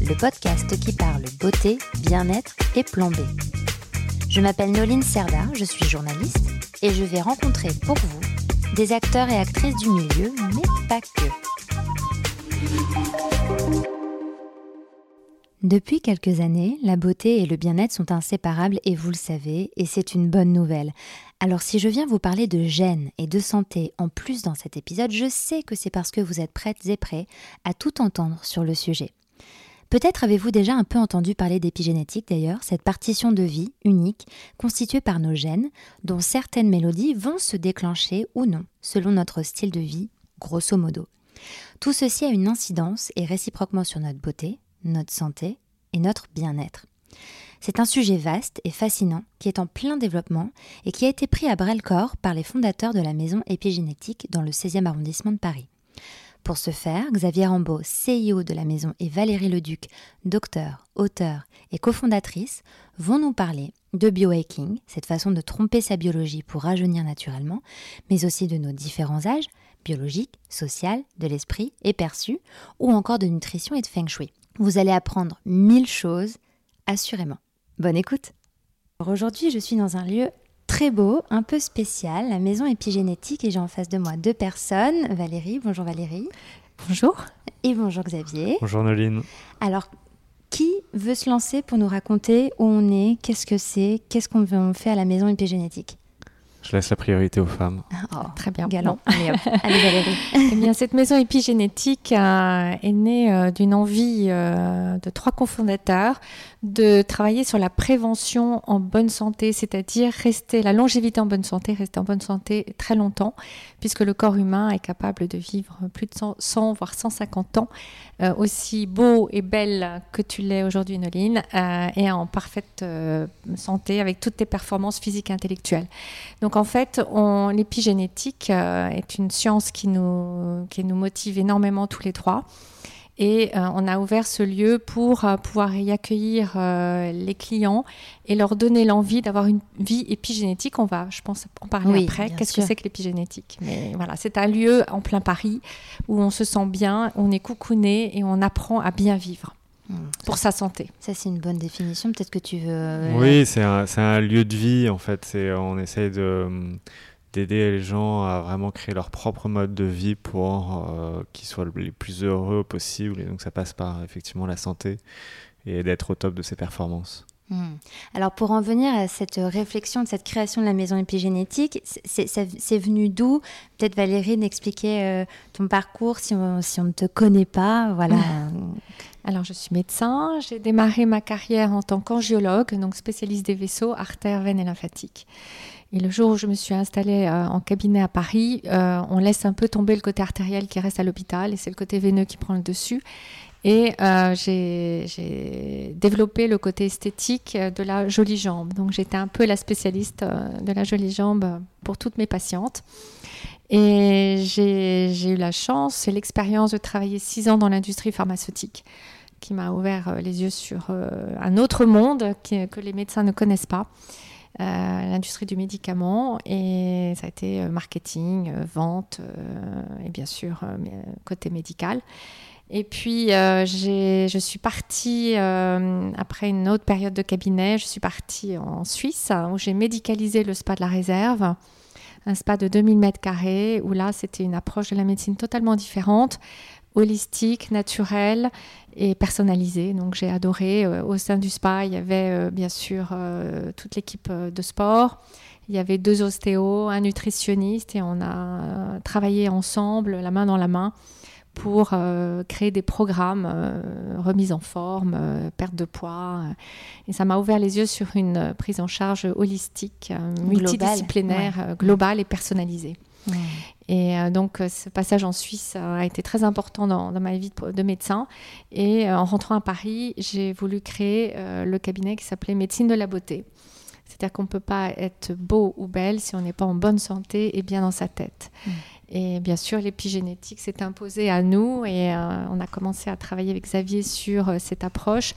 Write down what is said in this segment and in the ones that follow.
le podcast qui parle beauté, bien-être et plan. Je m'appelle Noline Serda, je suis journaliste et je vais rencontrer pour vous des acteurs et actrices du milieu, mais pas que. Depuis quelques années, la beauté et le bien-être sont inséparables et vous le savez, et c'est une bonne nouvelle. Alors si je viens vous parler de gènes et de santé en plus dans cet épisode, je sais que c'est parce que vous êtes prêtes et prêts à tout entendre sur le sujet. Peut-être avez-vous déjà un peu entendu parler d'épigénétique d'ailleurs, cette partition de vie unique constituée par nos gènes, dont certaines mélodies vont se déclencher ou non, selon notre style de vie, grosso modo. Tout ceci a une incidence et réciproquement sur notre beauté, notre santé et notre bien-être. C'est un sujet vaste et fascinant qui est en plein développement et qui a été pris à bras le corps par les fondateurs de la maison épigénétique dans le 16e arrondissement de Paris. Pour ce faire, Xavier Rambaud, CEO de la maison, et Valérie Leduc, docteur, auteur et cofondatrice, vont nous parler de biohacking, cette façon de tromper sa biologie pour rajeunir naturellement, mais aussi de nos différents âges, biologiques, social, de l'esprit et perçu, ou encore de nutrition et de feng shui. Vous allez apprendre mille choses, assurément. Bonne écoute Aujourd'hui, je suis dans un lieu très beau, un peu spécial, la maison épigénétique, et j'ai en face de moi deux personnes. Valérie, bonjour Valérie. Bonjour. Et bonjour Xavier. Bonjour Noline. Alors, qui veut se lancer pour nous raconter où on est, qu'est-ce que c'est, qu'est-ce qu'on fait à la maison épigénétique? Je laisse la priorité aux femmes. Oh, Très bien. Galant. Allez, hop. Allez, Valérie. Eh bien, cette maison épigénétique euh, est née euh, d'une envie euh, de trois cofondateurs de travailler sur la prévention en bonne santé, c'est-à-dire rester la longévité en bonne santé, rester en bonne santé très longtemps, puisque le corps humain est capable de vivre plus de 100, 100 voire 150 ans, euh, aussi beau et belle que tu l'es aujourd'hui, Noline, euh, et en parfaite euh, santé avec toutes tes performances physiques et intellectuelles. Donc en fait, l'épigénétique euh, est une science qui nous, qui nous motive énormément tous les trois. Et euh, on a ouvert ce lieu pour euh, pouvoir y accueillir les clients et leur donner l'envie d'avoir une vie épigénétique. On va, je pense, en parler Oui, après. Qu'est-ce que c'est que l'épigénétique? Mais voilà, c'est un lieu en plein Paris où on se sent bien, on est coucouné et on apprend à bien vivre Hmm, pour sa santé. Ça, c'est une bonne définition. Peut-être que tu veux. Oui, c'est un, lieu de vie en fait. C'est, on essaye de, d'aider les gens à vraiment créer leur propre mode de vie pour euh, qu'ils soient les plus heureux possible. Et donc ça passe par effectivement la santé et d'être au top de ses performances. Hmm. Alors pour en venir à cette réflexion de cette création de la maison épigénétique, c'est venu d'où? Peut-être Valérie d'expliquer euh, ton parcours si on, si on ne te connaît pas. Voilà. Alors, je suis médecin. J'ai démarré ma carrière en tant qu'angiologue, donc spécialiste des vaisseaux, artères, veines et lymphatiques. Et le jour où je me suis installée euh, en cabinet à Paris, euh, on laisse un peu tomber le côté artériel qui reste à l'hôpital et c'est le côté veineux qui prend le dessus. Et euh, j'ai développé le côté esthétique de la jolie jambe. Donc j'étais un peu la spécialiste de la jolie jambe pour toutes mes patientes. Et j'ai eu la chance et l'expérience de travailler six ans dans l'industrie pharmaceutique qui m'a ouvert euh, les yeux sur euh, un autre monde que les médecins ne connaissent pas, euh, l'industrie du médicament. Et ça a été marketing, vente et bien sûr côté médical. Et puis, euh, je suis partie, après une autre période de cabinet, je suis partie en Suisse où j'ai médicalisé le spa de la réserve, un spa de 2000 mètres carrés, où là, c'était une approche de la médecine totalement différente, holistique, naturelle et personnalisée. Donc, j'ai adoré. Euh, au sein du spa, il y avait euh, bien sûr euh, toute l'équipe de sport. Il y avait deux ostéos, un nutritionniste et on a travaillé ensemble, la main dans la main, pour euh, créer des programmes euh, remise en forme, euh, perte de poids. et ça m'a ouvert les yeux sur une prise en charge holistique, Globale, multidisciplinaire, globale et personnalisée. Et euh, donc, euh, ce passage en Suisse a été très important dans, ma vie de, médecin. Et euh, en rentrant à Paris, j'ai voulu créer le cabinet qui s'appelait Médecine de la beauté. C'est-à-dire qu'on ne peut pas être beau ou belle si on n'est pas en bonne santé et bien dans sa tête. Mm. Et bien sûr, l'épigénétique s'est imposée à nous et on a commencé à travailler avec Xavier sur cette approche.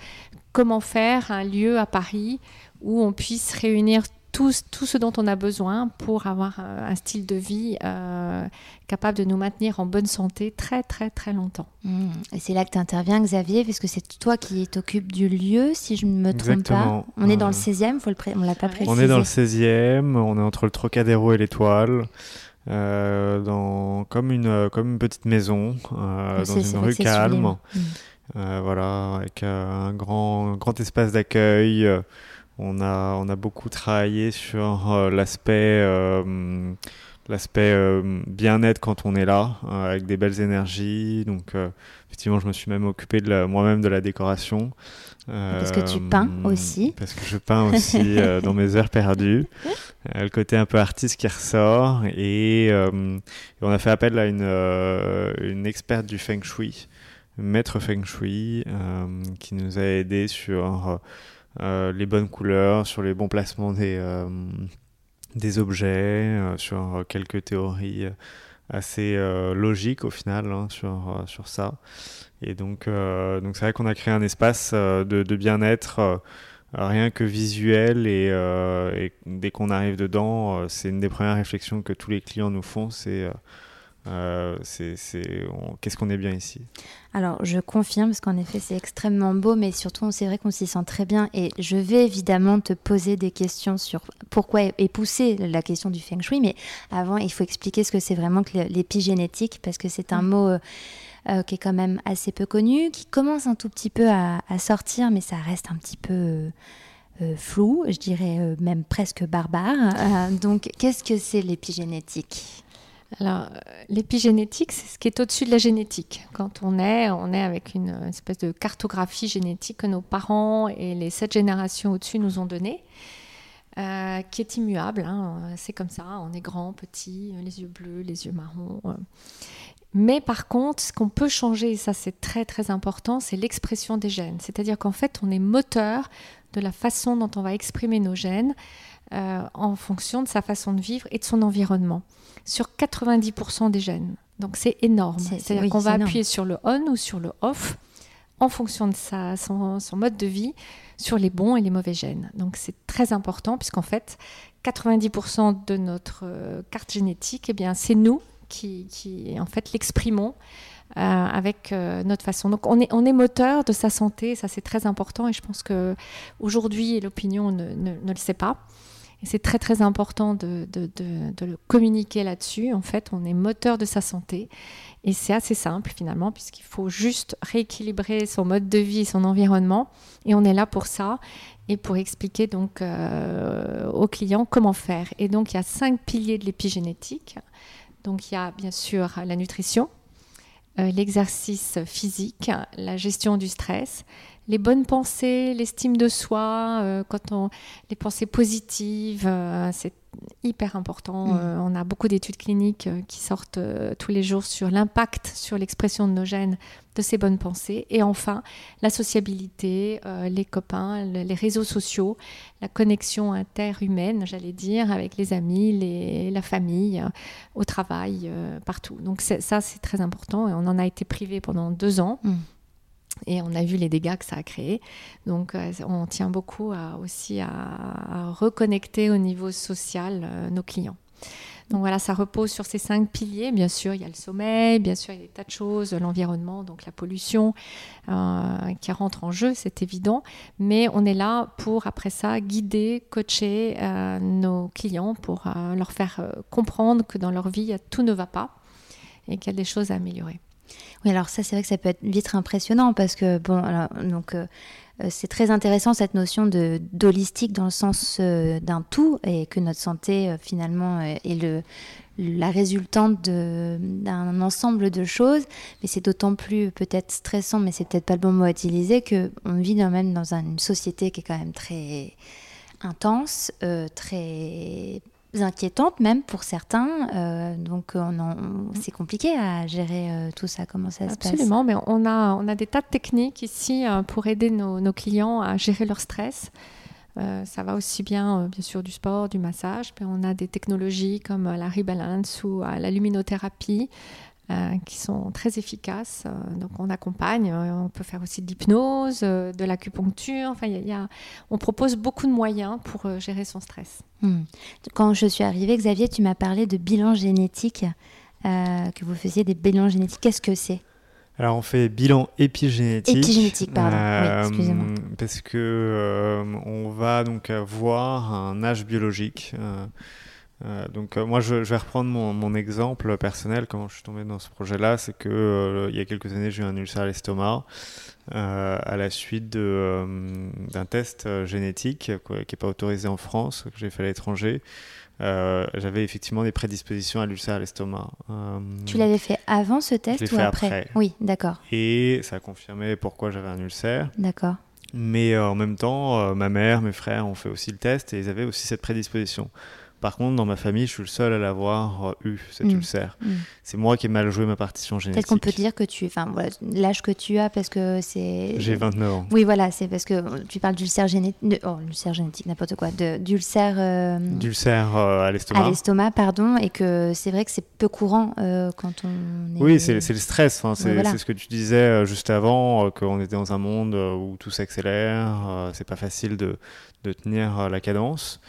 Comment faire un lieu à Paris où on puisse réunir tout, ce dont on a besoin pour avoir euh, un style de vie euh, capable de nous maintenir en bonne santé très très très longtemps. Mmh. Et c'est là que tu interviens Xavier, puisque c'est toi qui t'occupes du lieu, si je ne me trompe pas. On est dans le 16e, faut le on l'a pas précisé. On est dans le 16e, on est entre le Trocadéro et l'Étoile. Euh, dans, comme, une, comme une petite maison, dans une rue calme. Mmh. voilà, avec un grand, grand espace d'accueil. On a, on a beaucoup travaillé sur euh, l'aspect euh, l'aspect euh, bien-être quand on est là, avec des belles énergies. Donc, effectivement, je me suis même occupé moi-même de la décoration. parce que tu peins aussi. Parce que je peins aussi dans mes heures perdues. le côté un peu artiste qui ressort. Et, on a fait appel à une, une experte du Feng Shui, maître Feng Shui, qui nous a aidé sur les bonnes couleurs, sur les bons placements des, euh, des objets, euh, sur quelques théories assez logiques au final hein, sur, sur ça. Et donc, donc c'est vrai qu'on a créé un espace de, de bien-être rien que visuel et, et dès qu'on arrive dedans, c'est une des premières réflexions que tous les clients nous font, c'est euh, c'est, qu'est-ce qu'on est bien ici? Alors, je confirme, parce qu'en effet, c'est extrêmement beau, mais surtout, c'est vrai qu'on s'y sent très bien. Et je vais évidemment te poser des questions sur pourquoi et pousser la question du feng shui. Mais avant, il faut expliquer ce que c'est vraiment que l'épigénétique, parce que c'est un mm. mot. Euh, euh, qui est quand même assez peu connu, qui commence un tout petit peu à, sortir, mais ça reste un petit peu flou, je dirais même presque barbare. donc, qu'est-ce que c'est l'épigénétique? Alors, euh, l'épigénétique, c'est ce qui est au-dessus de la génétique. Quand on est, on est avec une, espèce de cartographie génétique que nos parents et les sept générations au-dessus nous ont donnée, euh, qui est immuable. Hein. C'est comme ça, on est grand, petit, les yeux bleus, les yeux marrons. Euh. Mais par contre, ce qu'on peut changer, et ça c'est très très important, c'est l'expression des gènes. C'est-à-dire qu'en fait, on est moteur de la façon dont on va exprimer nos gènes en fonction de sa façon de vivre et de son environnement sur 90% des gènes. Donc c'est énorme. C'est-à-dire qu'on va appuyer sur le on ou sur le off en fonction de sa, son, mode de vie sur les bons et les mauvais gènes. Donc c'est très important puisqu'en fait 90% de notre euh, carte génétique, eh bien c'est nous qui, en fait l'exprimons euh, avec euh, notre façon. Donc on est, on est moteur de sa santé, ça c'est très important et je pense que aujourd'hui l'opinion ne, ne, le sait pas. C'est très très important de, de, de, le communiquer là-dessus. En fait, on est moteur de sa santé. Et c'est assez simple finalement, puisqu'il faut juste rééquilibrer son mode de vie, son environnement. Et on est là pour ça et pour expliquer donc euh, aux clients comment faire. Et donc, il y a cinq piliers de l'épigénétique. Donc, il y a bien sûr la nutrition, l'exercice physique, la gestion du stress, les bonnes pensées, l'estime de soi, euh, quand on, les pensées positives, euh, c'est hyper important. Mm. Euh, on a beaucoup d'études cliniques qui sortent tous les jours sur l'impact sur l'expression de nos gènes de ces bonnes pensées. Et enfin, la sociabilité, les copains, les réseaux sociaux, la connexion interhumaine, j'allais dire, avec les amis, les, la famille, au travail, partout. Donc ça, c'est très important et on en a été privé pendant deux ans. Mm. Et on a vu les dégâts que ça a créé. Donc, euh, on tient beaucoup aussi à, reconnecter au niveau social euh, nos clients. Donc voilà, ça repose sur ces cinq piliers. Bien sûr, il y a le sommeil, bien sûr, il y a des tas de choses, l'environnement, donc la pollution euh, qui rentre en jeu, c'est évident. Mais on est là pour, après ça, guider, coacher nos clients pour leur faire comprendre que dans leur vie, tout ne va pas et qu'il y a des choses à améliorer. Oui, alors ça, c'est vrai que ça peut être vite impressionnant parce que, bon, donc. Euh, euh, c'est très intéressant cette notion de d'holistique dans le sens euh, d'un tout et que notre santé finalement est le, la résultante d'un ensemble de choses. Mais c'est d'autant plus peut-être stressant, mais c'est peut-être pas le bon mot à utiliser, qu'on vit quand même dans une société qui est quand même très intense, très inquiétantes même pour certains. Euh, donc c'est compliqué à gérer euh, tout ça. Comment ça se passe Absolument, mais on a, on a des tas de techniques ici pour aider nos, nos, clients à gérer leur stress. ça va aussi bien, bien sûr, du sport, du massage. Mais on a des technologies comme la rebalance ou la luminothérapie euh, qui sont très efficaces. Euh, donc on accompagne, euh, on peut faire aussi de l'hypnose, de l'acupuncture. Enfin, y a, on propose beaucoup de moyens pour gérer son stress. Hmm. Quand je suis arrivée, Xavier, tu m'as parlé de bilan génétique, que vous faisiez des bilans génétiques. Qu'est-ce que c'est? Alors on fait bilan épigénétique. Épigénétique, pardon. excusez-moi. Parce que on va donc avoir un âge biologique. Euh, donc euh, moi je, vais reprendre mon, exemple personnel comment je suis tombé dans ce projet là c'est que euh, il y a quelques années j'ai eu un ulcère à l'estomac à la suite d'un test génétique qui n'est pas autorisé en France que j'ai fait à l'étranger. J'avais effectivement des prédispositions à l'ulcère à l'estomac. Tu l'avais fait avant ce test ou après, oui d'accord. Et ça a confirmé pourquoi j'avais un ulcère. D'accord. Mais en même temps ma mère mes frères ont fait aussi le test et ils avaient aussi cette prédisposition par contre, dans ma famille, je suis le seul à l'avoir euh, eu, cet mm. ulcère. Mm. C'est moi qui ai mal joué ma partition génétique. Peut-être qu'on peut dire que tu. Enfin, voilà, l'âge que tu as, parce que c'est. J'ai 29 ans. Oui, voilà, c'est parce que tu parles d'ulcère génétique. Oh, l'ulcère génétique, n'importe quoi. D'ulcère. Euh... D'ulcère euh, à l'estomac. À l'estomac, pardon. Et que c'est vrai que c'est peu courant euh, quand on. Est... Oui, c'est le stress. C'est ce que tu disais juste avant, qu'on était dans un monde où tout s'accélère. c'est pas facile de, de tenir la cadence.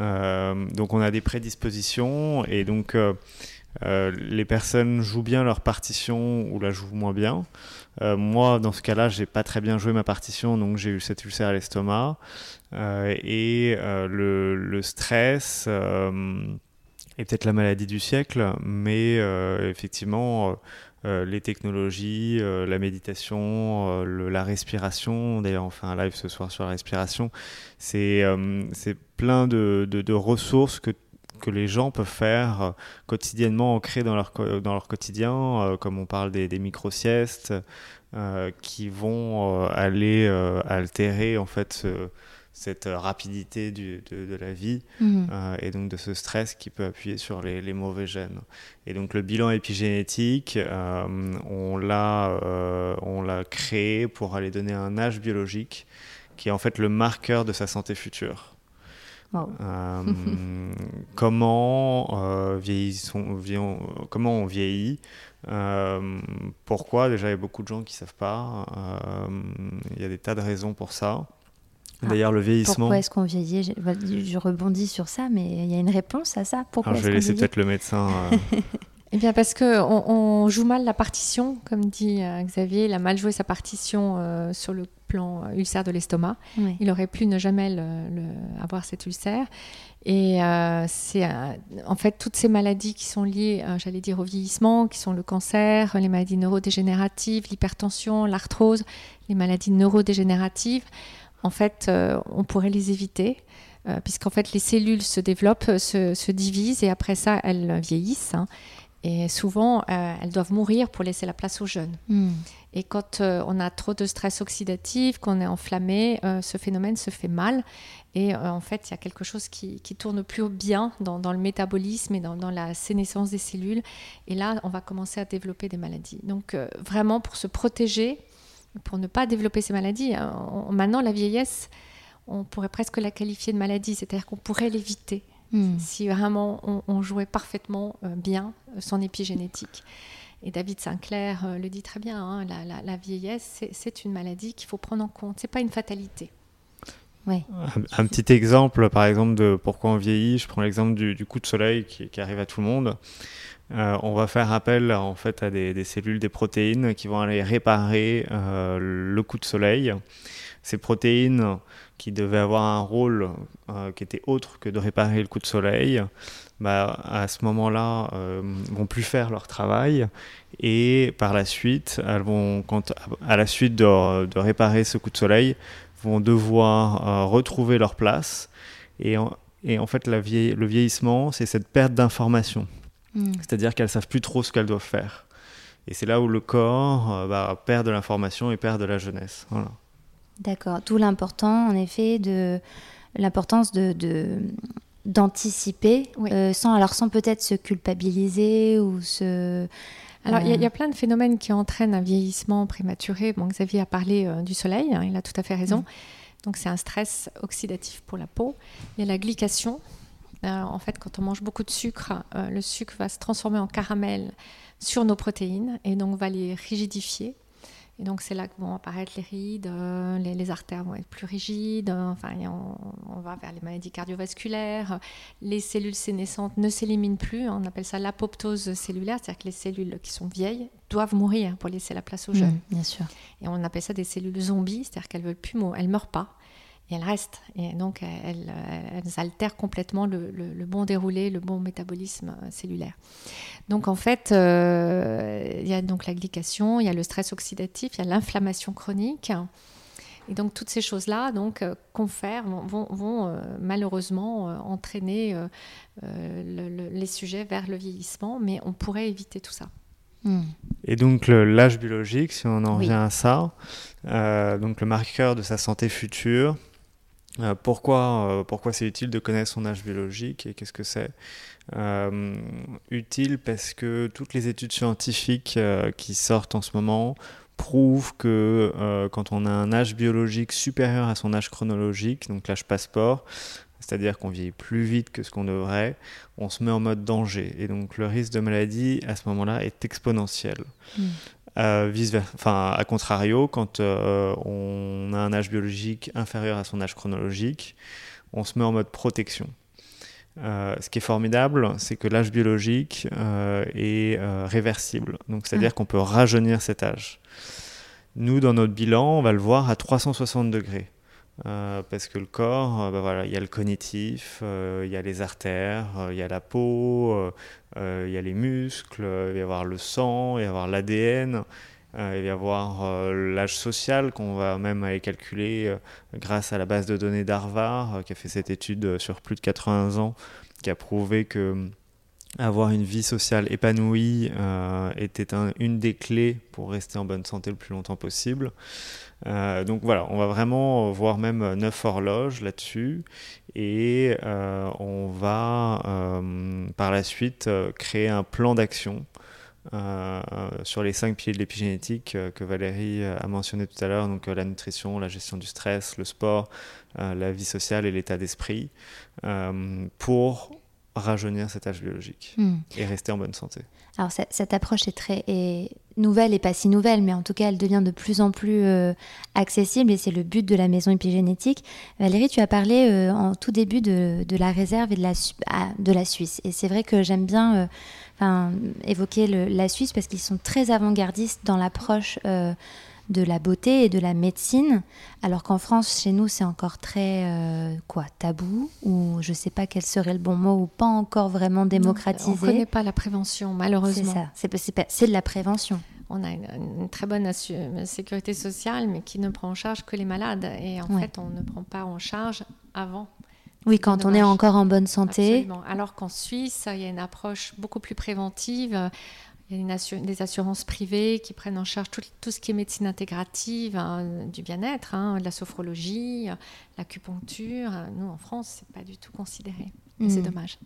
Euh, donc on a des prédispositions et donc euh, euh, les personnes jouent bien leur partition ou la jouent moins bien. moi, dans ce cas-là, j'ai pas très bien joué ma partition, donc j'ai eu cet ulcère à l'estomac. et le, stress est peut-être la maladie du siècle, mais effectivement, les technologies, la méditation, la respiration. D'ailleurs, on fait un live ce soir sur la respiration. C'est plein de, de, ressources que, que les gens peuvent faire euh, quotidiennement, ancrées dans leur, dans leur quotidien, euh, comme on parle des, micro-siestes, euh, qui vont aller altérer en fait cette rapidité du, de, de, la vie mmh. et donc de ce stress qui peut appuyer sur les, les mauvais gènes. Et donc le bilan épigénétique, on l'a on l'a créé pour aller donner un âge biologique qui est en fait le marqueur de sa santé future. Euh, comment, euh, comment on vieillit euh, Pourquoi Déjà, il y a beaucoup de gens qui ne savent pas. Il y a des tas de raisons pour ça. Ah, D'ailleurs, le vieillissement. Pourquoi est-ce qu'on vieillit? Je, rebondis sur ça, mais il y a une réponse à ça. Pourquoi je vais laisser peut-être le médecin. Eh bien, parce qu'on on joue mal la partition, comme dit Xavier, il a mal joué sa partition sur le plan euh, ulcère de l'estomac. Il aurait pu ne jamais le, avoir cet ulcère. Et euh, c'est euh, en fait toutes ces maladies qui sont liées, j'allais dire, au vieillissement, qui sont le cancer, les maladies neurodégénératives, l'hypertension, l'arthrose, les maladies neurodégénératives. En fait, on pourrait les éviter puisqu'en fait les cellules se développent, se, divisent et après ça elles vieillissent. Hein. Et souvent, elles doivent mourir pour laisser la place aux jeunes. Hmm. Et quand euh, on a trop de stress oxydatif, qu'on est enflammé, euh, ce phénomène se fait mal. Et euh, en fait, il y a quelque chose qui, qui tourne plus bien dans, le métabolisme et dans, la sénescence des cellules. Et là, on va commencer à développer des maladies. Donc, vraiment, pour se protéger, pour ne pas développer ces maladies, maintenant, la vieillesse, on pourrait presque la qualifier de maladie, c'est-à-dire qu'on pourrait l'éviter. Hmm. Si vraiment on, on jouait parfaitement bien son épigénétique. Et David Sinclair euh, le dit très bien, hein, la, vieillesse, c'est une maladie qu'il faut prendre en compte. C'est pas une fatalité. Un, petit exemple, par exemple, de pourquoi on vieillit. Je prends l'exemple du, coup de soleil qui, arrive à tout le monde. Euh, on va faire appel en fait à des, cellules, des protéines qui vont aller réparer euh, le coup de soleil. Ces protéines qui devaient avoir un rôle qui était autre que de réparer le coup de soleil, bah, à ce moment-là, euh, vont plus faire leur travail et par la suite, elles vont, à la suite de réparer ce coup de soleil, vont devoir euh, retrouver leur place. Et en, et en fait, la vieille, le vieillissement, c'est cette perte d'information. Hmm. C'est-à-dire qu'elles savent plus trop ce qu'elles doivent faire. Et c'est là où le corps euh, bah, perd de l'information et perd de la jeunesse. Voilà. D'accord. Tout l'important, en effet, de l'importance de, de d'anticiper, Oui. euh, sans alors sans peut-être se culpabiliser ou se. Alors, il y a- y, Euh. a plein de phénomènes qui entraînent un vieillissement prématuré. Bon, Xavier a parlé euh, du soleil, hein, il a tout à fait raison. Donc, c'est un stress oxydatif pour la peau. Il y a la glycation. Euh, en fait, quand on mange beaucoup de sucre, le sucre va se transformer en caramel sur nos protéines et donc va les rigidifier. Et donc, c'est là que vont apparaître les rides, euh, les, les artères vont être plus rigides, euh, enfin, on, on va vers les maladies cardiovasculaires. Les cellules sénescentes ne s'éliminent plus, on appelle ça l'apoptose cellulaire, c'est-à-dire que les cellules qui sont vieilles doivent mourir pour laisser la place aux jeunes. Mm, bien sûr. Et on appelle ça des cellules zombies, c'est-à-dire qu'elles veulent plus mourir, elles meurent pas. Et elles restent. Et donc, elles, elles altèrent complètement le, le- le bon déroulé, le bon métabolisme euh, cellulaire. Donc, en fait, euh, il y a donc la glycation, il y a le stress oxydatif, il y a l'inflammation chronique. Et donc, toutes ces choses-là donc, euh, confèrent, vont, euh, malheureusement euh, entraîner euh, le- le- les sujets vers le vieillissement, mais on pourrait éviter tout ça. Mm. Et donc l'âge biologique, si on en Oui. revient à ça, donc le marqueur de sa santé future, pourquoi, pourquoi c'est utile de connaître son âge biologique et qu'est-ce que c'est? Euh, Utile parce que toutes les études scientifiques euh, qui sortent en ce moment prouvent que euh, quand on a un âge biologique supérieur à son âge chronologique, donc l'âge passeport, c'est-à-dire qu'on vieillit plus vite que ce qu'on devrait, on se met en mode danger. Et donc le risque de maladie à ce moment-là est exponentiel. Mm. Euh, vice enfin, à contrario, quand euh, on a un âge biologique inférieur à son âge chronologique, on se met en mode protection. Euh, ce qui est formidable, c'est que l'âge biologique euh, est euh, réversible. Donc, c'est-à-dire qu'on peut rajeunir cet âge. Nous, dans notre bilan, on va le voir à 360 degrés. Parce que le corps, bah voilà, il y a le cognitif, il y a les artères, il y a la peau, il y a les muscles, il va y avoir le sang, il va y avoir l'ADN, il va y avoir euh, l'âge social qu'on va même aller calculer euh, grâce à la base de données d'Harvard euh, qui a fait cette étude euh, sur plus de 80 ans qui a prouvé que euh, avoir une vie sociale épanouie euh, était un- une des clés pour rester en bonne santé le plus longtemps possible. Euh, donc voilà, on va vraiment voir même euh, neuf horloges là-dessus et euh, on va euh, par la suite euh, créer un plan d'action euh, sur les cinq piliers de l'épigénétique euh, que Valérie euh, a mentionné tout à l'heure, donc euh, la nutrition, la gestion du stress, le sport, euh, la vie sociale et l'état d'esprit, euh, pour rajeunir cet âge biologique Mm. et rester en bonne santé. Alors cette, cette approche est très est nouvelle et pas si nouvelle, mais en tout cas elle devient de plus en plus euh, accessible et c'est le but de la maison épigénétique. Valérie, tu as parlé euh, en tout début de, de la réserve et de la, ah, de la Suisse. Et c'est vrai que j'aime bien euh, enfin, évoquer le- la Suisse parce qu'ils sont très avant-gardistes dans l'approche euh, de la beauté et de la médecine, alors qu'en France, chez nous, c'est encore très euh, quoi tabou ou je sais pas quel serait le bon mot ou pas encore vraiment démocratisé. On ne connaît pas la prévention, malheureusement. ça, c'est pas- c'est de la prévention. On a une, une très bonne sécurité sociale, mais qui ne prend en charge que les malades. Et en Ouais. fait, on ne prend pas en charge avant. Oui, quand on est encore en bonne santé. Absolument. Alors qu'en Suisse, il y a une approche beaucoup plus préventive. Il y a une des assurances privées qui prennent en charge tout, tout ce qui est médecine intégrative, hein, du bien-être, hein, de la sophrologie, l'acupuncture. Nous, en France, c'est pas du tout considéré. C'est Mm. dommage.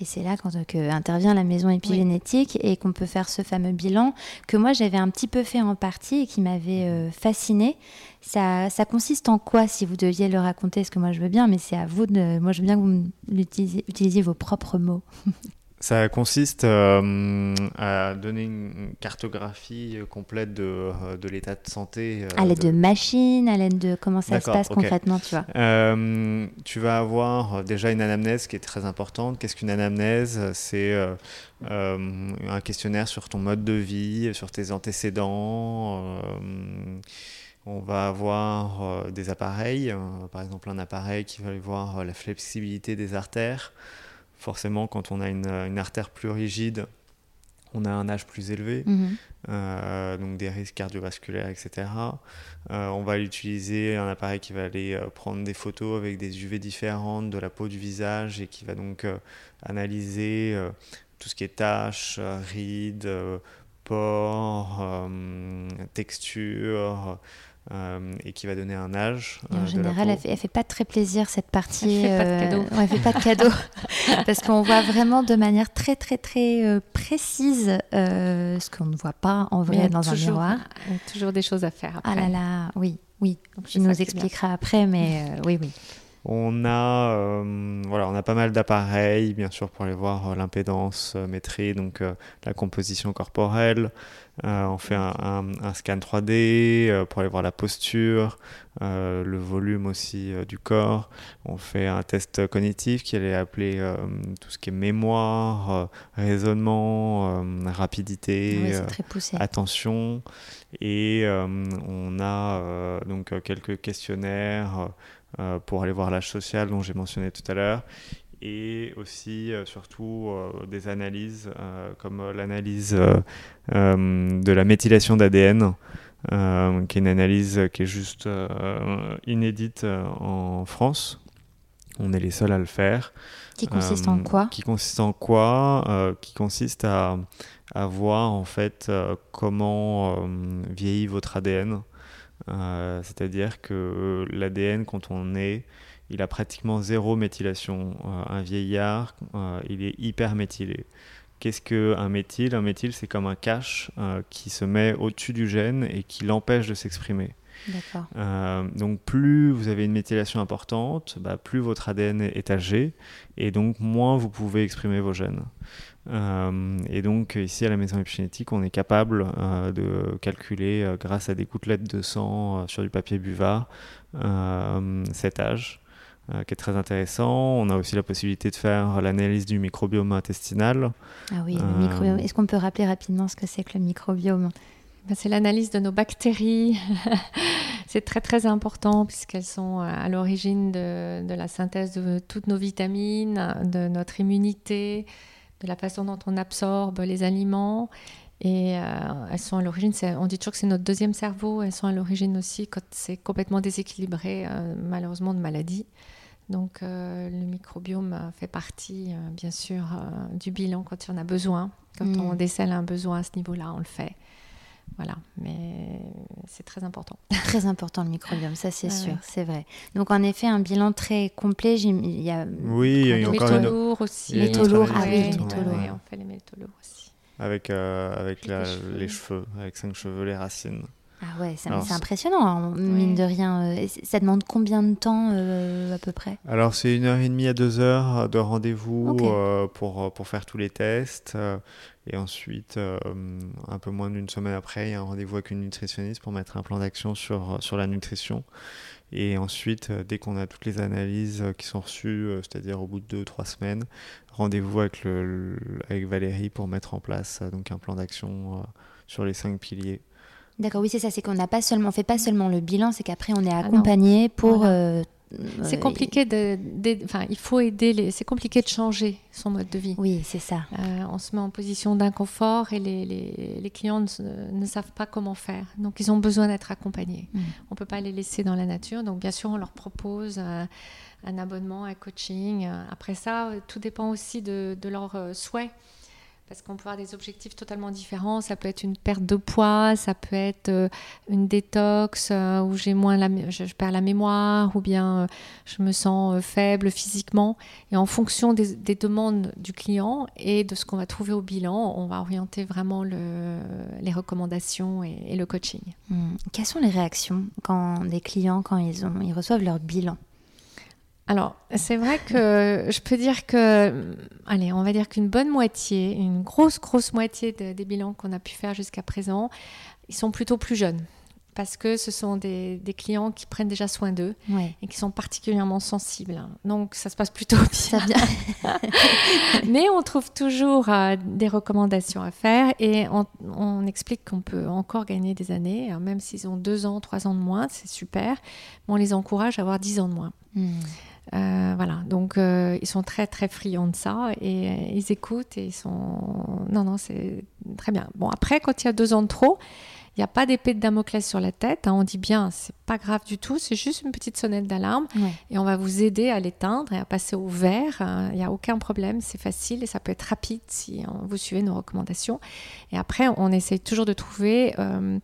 Et c'est là quand euh, que intervient la maison épigénétique et qu'on peut faire ce fameux bilan que moi j'avais un petit peu fait en partie et qui m'avait euh, fasciné. Ça, ça consiste en quoi si vous deviez le raconter? Parce que moi je veux bien, mais c'est à vous de. Moi je veux bien que vous l'utilisiez- utilisiez vos propres mots. Ça consiste euh, à donner une cartographie euh, complète de, euh, de l'état de santé. à l'aide de- de machines, à l'aide de comment ça se passe concrètement, tu vois. Euh, tu vas avoir déjà une anamnèse qui est très importante. Qu'est-ce qu'une anamnèse? C'est euh, un questionnaire sur ton mode de vie, sur tes antécédents. on va avoir euh, des appareils, euh, par exemple un appareil qui va aller voir euh, la flexibilité des artères. Forcément, quand on a une, une artère plus rigide, on a un âge plus élevé Mhm. euh, donc des risques cardiovasculaires, etc. Euh, on va utiliser un appareil qui va aller euh, prendre des photos avec des UV différentes de la peau du visage et qui va donc analyser tout ce qui est taches, rides, pores, euh, texture, euh, et qui va donner un âge. Et euh, en de la général, peau. elle fait, elle fait pas très plaisir cette partie. Elle fait pas de euh, cadeau. ouais, elle fait pas de cadeau. Parce qu'on voit vraiment de manière très, très, très euh, précise euh, ce qu'on ne voit pas en vrai dans un toujours- miroir. il y a toujours des choses à faire après. Ah là là, oui, oui. Donc, Tu nous expliqueras après, mais euh, oui, oui. On a, euh, voilà, on a pas mal d'appareils, bien sûr, pour aller voir euh, l'impédance euh, métrée, donc euh, la composition corporelle. On fait un, un- un scan 3D euh, pour aller voir la posture, le volume aussi du corps. On fait un test cognitif qui appeler euh, tout ce qui est mémoire, raisonnement, rapidité. Oui, poussé. attention. Et on a donc quelques questionnaires pour aller voir l'âge social dont j'ai mentionné tout à l'heure. Et aussi, euh, surtout, euh, des analyses euh, comme euh, l'analyse euh, euh, de la méthylation d'ADN, euh, qui est une analyse qui est juste euh, inédite euh, en France. On est les seuls à le faire. Qui consiste en Euh, quoi? Qui consiste en quoi? Euh, Qui consiste à, à voir en fait euh, comment euh, vieillit votre ADN. Euh, C'est-à-dire que l'ADN, quand on est, il a pratiquement zéro méthylation. Euh, un vieillard, euh, il est hyper méthylé. Qu'est-ce qu'un méthyle? Un méthyle, c'est comme un cache euh, qui se met au-dessus du gène et qui l'empêche de s'exprimer. Euh, donc plus vous avez une méthylation importante, bah, plus votre ADN est âgé et donc moins vous pouvez exprimer vos gènes. Euh, et donc ici à la maison épigénétique, on est capable euh, de calculer euh, grâce à des gouttelettes de sang sur du papier buvard cet âge. qui est très intéressant. On a aussi la possibilité de faire l'analyse du microbiome intestinal. Ah oui, le Euh, microbiome. Est-ce qu'on peut rappeler rapidement ce que c'est que le microbiome? Ben, c'est l'analyse de nos bactéries. c'est très très important puisqu'elles sont à l'origine de, de la synthèse de toutes nos vitamines, de notre immunité, de la façon dont on absorbe les aliments. Et euh, elles sont à l'origine, on dit toujours que c'est notre deuxième cerveau, elles sont à l'origine aussi quand c'est complètement déséquilibré, euh, malheureusement, de maladies. Donc euh, le microbiome fait partie, bien sûr, du bilan quand il y en a besoin. Quand Mm. on décèle un besoin à ce niveau-là, on le fait. Voilà, mais c'est très important. Très important le microbiome, ça c'est Ah sûr, ouais. c'est vrai. Donc en effet, un bilan très complet. Il y a Oui, il y a les encore une aussi. il y a une Métaux lourds, ah oui, les ouais. on fait les métaux lourds aussi. avec, euh, avec Les cheveux. les cheveux, avec cinq cheveux, les racines. Ah ouais, c'est Alors, c'est c'est- impressionnant, hein, mine de rien. euh, Ça demande combien de temps euh, à peu près? Alors c'est une heure et demie à deux heures de rendez-vous euh, pour, pour faire tous les tests. euh, et ensuite, euh, un peu moins d'une semaine après, il y a un rendez-vous avec une nutritionniste pour mettre un plan d'action sur, sur la nutrition. Et ensuite, dès qu'on a toutes les analyses qui sont reçues, c'est-à-dire au bout de deux, trois semaines, rendez-vous avec, le, avec Valérie pour mettre en place donc un plan d'action sur les cinq piliers. D'accord, oui, c'est ça, c'est qu'on n'a pas seulement, on fait pas seulement le bilan, c'est qu'après on est non. accompagné pour. Voilà. euh, C'est compliqué de, enfin, il faut aider les, c'est compliqué de changer son mode de vie. Oui, c'est ça. Euh, on se met en position d'inconfort et les, les- les clients ne, savent pas comment faire. Donc, ils ont besoin d'être accompagnés. Mm. On ne peut pas les laisser dans la nature. Donc, bien sûr, on leur propose euh, un abonnement, un coaching. Après ça, tout dépend aussi de, de leurs souhaits. Parce qu'on peut avoir des objectifs totalement différents. Ça peut être une perte de poids, ça peut être euh, une détox euh, où j'ai moins la, je, perds la mémoire, ou bien euh, je me sens faible physiquement. Et en fonction des, des demandes du client et de ce qu'on va trouver au bilan, on va orienter vraiment le- les recommandations et, et le coaching. Hmm. Quelles sont les réactions quand des clients, quand ils, ont, ils reçoivent leur bilan? Alors, c'est vrai que je peux dire que, allez, on va dire qu'une bonne moitié, une grosse, grosse moitié de- des bilans qu'on a pu faire jusqu'à présent, ils sont plutôt plus jeunes. Parce que ce sont des, des clients qui prennent déjà soin d'eux Ouais. et qui sont particulièrement sensibles. Donc, ça se passe plutôt bien. Mais on trouve toujours euh, des recommandations à faire et on, on explique qu'on peut encore gagner des années, même s'ils ont deux ans, trois ans de moins, c'est super. Mais on les encourage à avoir dix ans de moins. Hmm. Euh, voilà, donc euh, ils sont très très friands de ça et euh, ils écoutent et ils sont. Non, non, c'est très bien. Bon, après, quand il y a deux ans de trop, Il n'y a pas d'épée de Damoclès sur la tête. hein. On dit bien, c'est pas grave du tout. C'est juste une petite sonnette d'alarme Ouais. et on va vous aider à l'éteindre et à passer au vert. Euh, Il n'y a aucun problème, c'est facile et ça peut être rapide si on- vous suivez nos recommandations. Et après, on essaye toujours de trouver euh,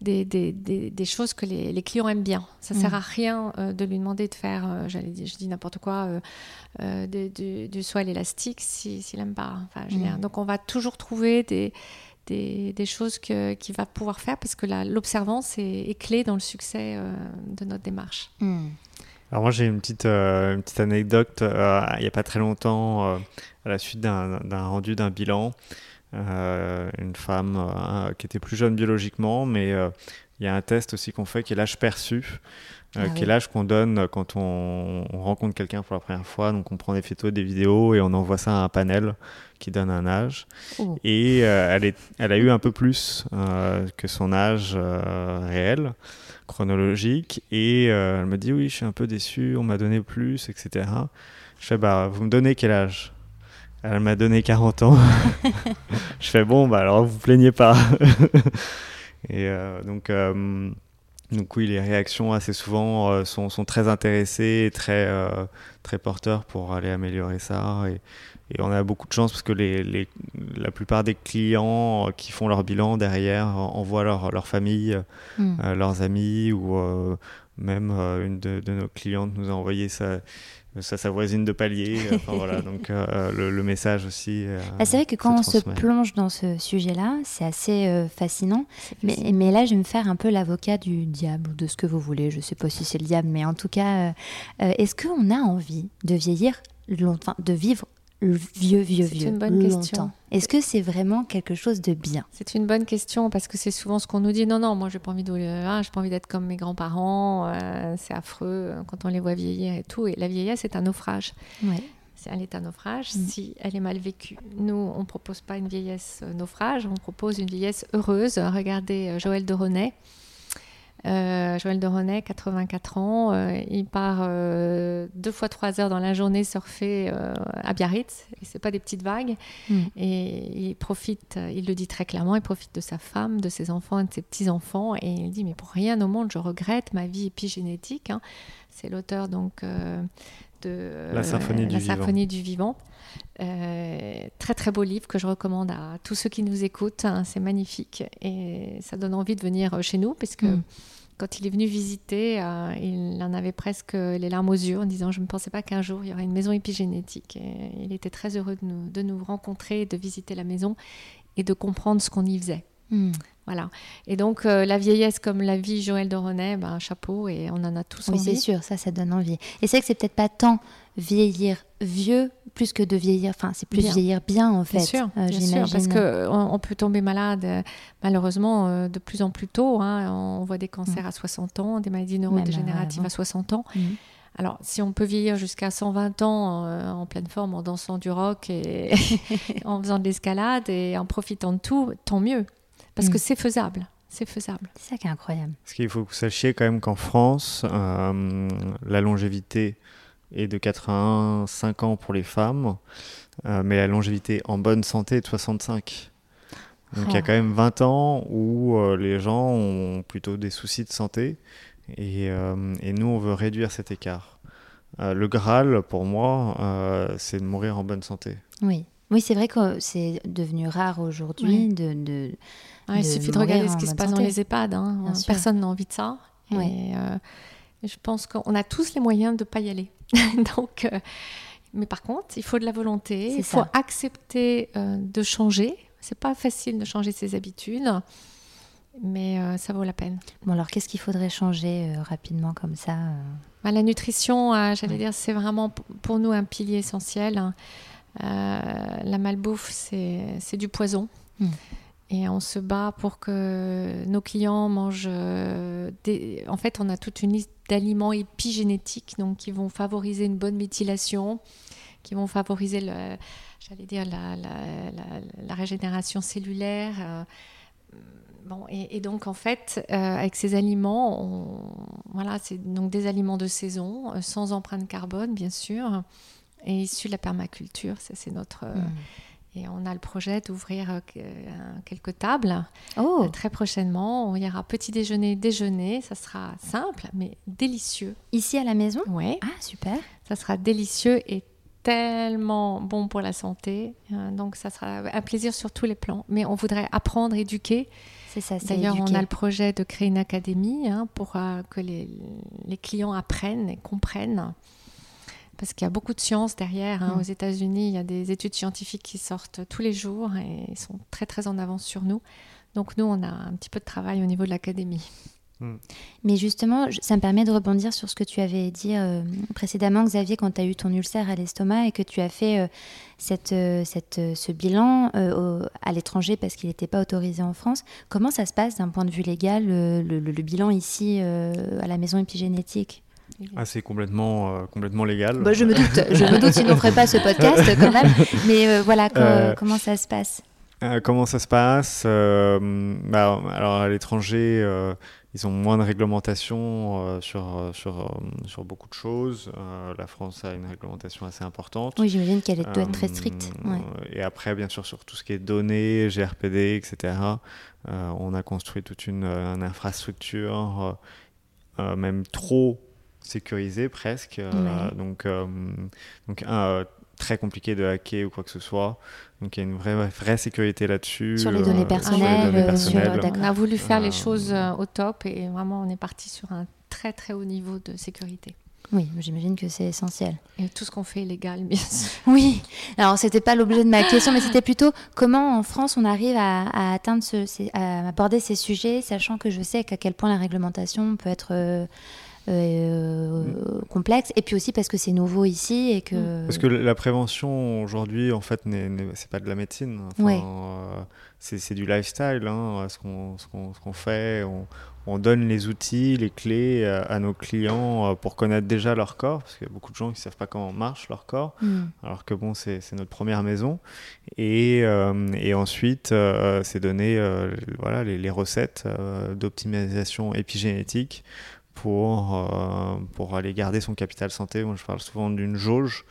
des, des- des- des choses que les, les clients aiment bien. Ça Mm. sert à rien euh, de lui demander de faire, euh, j'allais dire, je dis n'importe quoi, du, du soie à l'élastique si- s'il n'aime pas. Enfin, Mm. Donc on va toujours trouver des, des, des choses que- qu'il va pouvoir faire parce que l'observance est, est clé dans le succès euh, de notre démarche. Hmm. Alors moi j'ai une petite, euh, une petite anecdote. euh, il n'y a pas très longtemps, euh, à la suite d'un d'un rendu d'un bilan, euh, une femme euh, qui était plus jeune biologiquement, mais euh, il y a un test aussi qu'on fait qui est l'âge perçu, euh, Ah qui est l'âge qu'on donne quand on, on rencontre quelqu'un pour la première fois. Donc on prend des photos, des vidéos et on envoie ça à un panel qui donne un âge. Oh. Et euh, elle, est, elle a eu un peu plus euh, que son âge réel, chronologique. Et elle me dit Oui, je suis un peu déçu, on m'a donné plus, etc. Je fais Bah, vous me donnez quel âge? Elle m'a donné 40 ans. je fais Bon, bah alors vous plaignez pas. et euh, donc. euh, donc oui, les réactions assez souvent euh, sont, sont très intéressées et très, très porteurs pour aller améliorer ça. Et, et on a beaucoup de chance parce que les, les- la plupart des clients qui font leur bilan derrière envoient leur, leur famille, Hmm. euh, leurs amis ou euh, même euh, une de, de nos clientes nous a envoyé sa, sa, sa voisine de palier. Enfin, voilà, donc euh, le, le message aussi. euh, Ah, c'est vrai que quand on se plonge dans ce sujet-là, c'est assez euh, fascinant. Mais, mais là, je vais me faire un peu l'avocat du diable ou de ce que vous voulez. Je sais pas si c'est le diable, mais en tout cas, euh, euh, est-ce qu'on a envie de vieillir longtemps, de vivre le vieux, vieux, C'est vieux une bonne longtemps question. Est-ce que c'est vraiment quelque chose de bien? C'est une bonne question parce que c'est souvent ce qu'on nous dit. Non, non, moi, j'ai pas envie de, j'ai pas envie d'être comme mes grands-parents. euh, c'est affreux euh, quand on les voit vieillir et tout. Et la vieillesse, c'est un naufrage. Ouais. C'est- Elle est un naufrage Mm. si elle est mal vécue. Nous, on propose pas une vieillesse euh, naufrage, on propose une vieillesse heureuse. Regardez Joël de René. Euh, Joël de René, 84 ans, euh, il part euh, deux fois trois heures dans la journée surfer euh, à Biarritz, et c'est pas des petites vagues. Mm. Et il profite, il le dit très clairement, il profite de sa femme, de ses enfants et de ses petits-enfants. Et il dit, mais pour rien au monde, je regrette ma vie épigénétique. hein. C'est l'auteur donc euh, de euh, La symphonie du La vivant. symphonie du vivant. Euh, très très beau livre que je recommande à tous ceux qui nous écoutent. hein. C'est magnifique et ça donne envie de venir chez nous parce que Mm. quand il est venu visiter, euh, il en avait presque les larmes aux yeux en disant Je ne pensais pas qu'un jour il y aurait une maison épigénétique. Et il était très heureux de nous, de nous rencontrer, de visiter la maison et de comprendre ce qu'on y faisait. Hmm. Voilà. Et donc, euh, la vieillesse comme la vie Joël de René, ben, chapeau, et on en a tous Oui, c'est envie. sûr, ça, ça donne envie. Et c'est vrai que c'est peut-être pas tant vieillir vieux plus que de vieillir. Enfin, c'est plus Bien. vieillir bien en fait. Bien sûr, euh, bien sûr, parce qu'on on peut tomber malade euh, malheureusement euh, de plus en plus tôt. hein. On voit des cancers à 60 ans, des maladies neurodégénératives à 60 ans. Mhm. Alors, si on peut vieillir jusqu'à 120 ans euh, en pleine forme, en dansant du rock et en faisant de l'escalade et en profitant de tout, tant mieux. Parce que Mhm. c'est faisable. C'est faisable. C'est ça qui est incroyable. Parce qu'il faut que vous sachiez quand même qu'en France, euh, la longévité est de 85 ans pour les femmes, euh, mais la longévité en bonne santé est de 65. Donc il y a Oh. quand même 20 ans où euh, les gens ont plutôt des soucis de santé et, euh, et nous on veut réduire cet écart. Euh, le Graal pour moi, euh, c'est de mourir en bonne santé. Oui. Oui, c'est vrai que c'est devenu rare aujourd'hui de, de- Ouais, il de suffit de regarder ce qui se passe dans les EHPAD. hein. Personne n'a envie de ça. Ouais. Et euh, je pense qu'on a tous les moyens de ne pas y aller. Donc, euh, mais par contre, il faut de la volonté. Il faut ça. accepter euh, de changer. C'est pas facile de changer ses habitudes, mais euh, ça vaut la peine. Bon, alors qu'est-ce qu'il faudrait changer rapidement comme ça Bah, la nutrition, j'allais Ouais. dire, c'est vraiment pour nous un pilier essentiel. hein. La malbouffe, c'est du poison. Mm. Et on se bat pour que nos clients mangent des... En fait, on a toute une liste d'aliments épigénétiques donc, qui vont favoriser une bonne méthylation, qui vont favoriser, j'allais dire, la, régénération cellulaire. euh, Bon, et, donc en fait, euh, avec ces aliments, on- voilà, c'est donc des aliments de saison, euh, sans empreinte carbone bien sûr, et issus de la permaculture. Ça c'est notre. Mm. Et on a le projet d'ouvrir euh, euh, quelques tables Oh, euh, très prochainement. Il y aura petit déjeuner, déjeuner. Ça sera simple, mais délicieux. ici à la maison? Ouais. Ah, super. Ça sera délicieux et tellement bon pour la santé. Donc, ça sera un plaisir sur tous les plans. Mais on voudrait apprendre, éduquer. C'est ça, c'est D'ailleurs, on a le projet de créer une académie hein, pour euh, que les, les clients apprennent et comprennent. Parce qu'il y a beaucoup de science derrière. hein. Mm. Aux États-Unis, il y a des études scientifiques qui sortent tous les jours et ils sont très très en avance sur nous. Donc nous, on a un petit peu de travail au niveau de l'académie. Mais justement, ça me permet de rebondir sur ce que tu avais dit euh, précédemment, Xavier, quand tu as eu ton ulcère à l'estomac et que tu as fait euh, cette, euh, cette, ce bilan euh, au- à l'étranger parce qu'il n'était pas autorisé en France. Comment ça se passe d'un point de vue légal, le, le- le bilan ici euh, à la maison épigénétique? Ah, c'est complètement, euh, complètement légal. Bah, Je me doute, je me doute, sinon on ne ferait pas ce podcast quand même. Mais euh, voilà, co- Euh, comment ça se passe? Euh, comment ça se passe? Euh, bah, Alors à l'étranger, euh, ils ont moins de réglementation euh, sur, sur, sur beaucoup de choses. Euh, la France a une réglementation assez importante. Oui, j'imagine qu'elle doit être très stricte. ouais. Et après, bien sûr, sur tout ce qui est données, GRPD, etc., euh, on a construit toute une, une infrastructure, même trop sécurisée presque. euh, Ouais. donc, euh, donc un, euh, très compliqué de hacker ou quoi que ce soit. Donc il y a une vraie, vraie sécurité là-dessus. Sur les données sur les personnelles, données sur-. On a voulu faire Euh, les choses au top et vraiment, on est parti sur un très très haut niveau de sécurité. Oui, j'imagine que c'est essentiel. Et tout ce qu'on fait est légal, bien sûr. Oui, alors c'était pas l'objet de ma question, mais c'était plutôt comment en France on arrive à, à atteindre ce, à aborder ces sujets, sachant que je sais qu'à quel point la réglementation peut être euh, euh, complexe, et puis aussi parce que c'est nouveau ici et que. Parce que la prévention aujourd'hui, en fait, c'est pas de la médecine. Enfin, Ouais. euh, c'est c'est du lifestyle, hein, ce qu'on ce qu'on- ce qu'on fait. On, on donne les outils, les clés euh, à nos clients pour connaître déjà leur corps, parce qu'il y a beaucoup de gens qui savent pas comment marche leur corps, Hmm. alors que bon, c'est c'est notre première maison. Et, euh, et ensuite, euh, c'est donner euh, voilà, les, les recettes euh, d'optimisation épigénétique pour, euh, pour aller garder son capital santé. Moi, je parle souvent d'une jauge.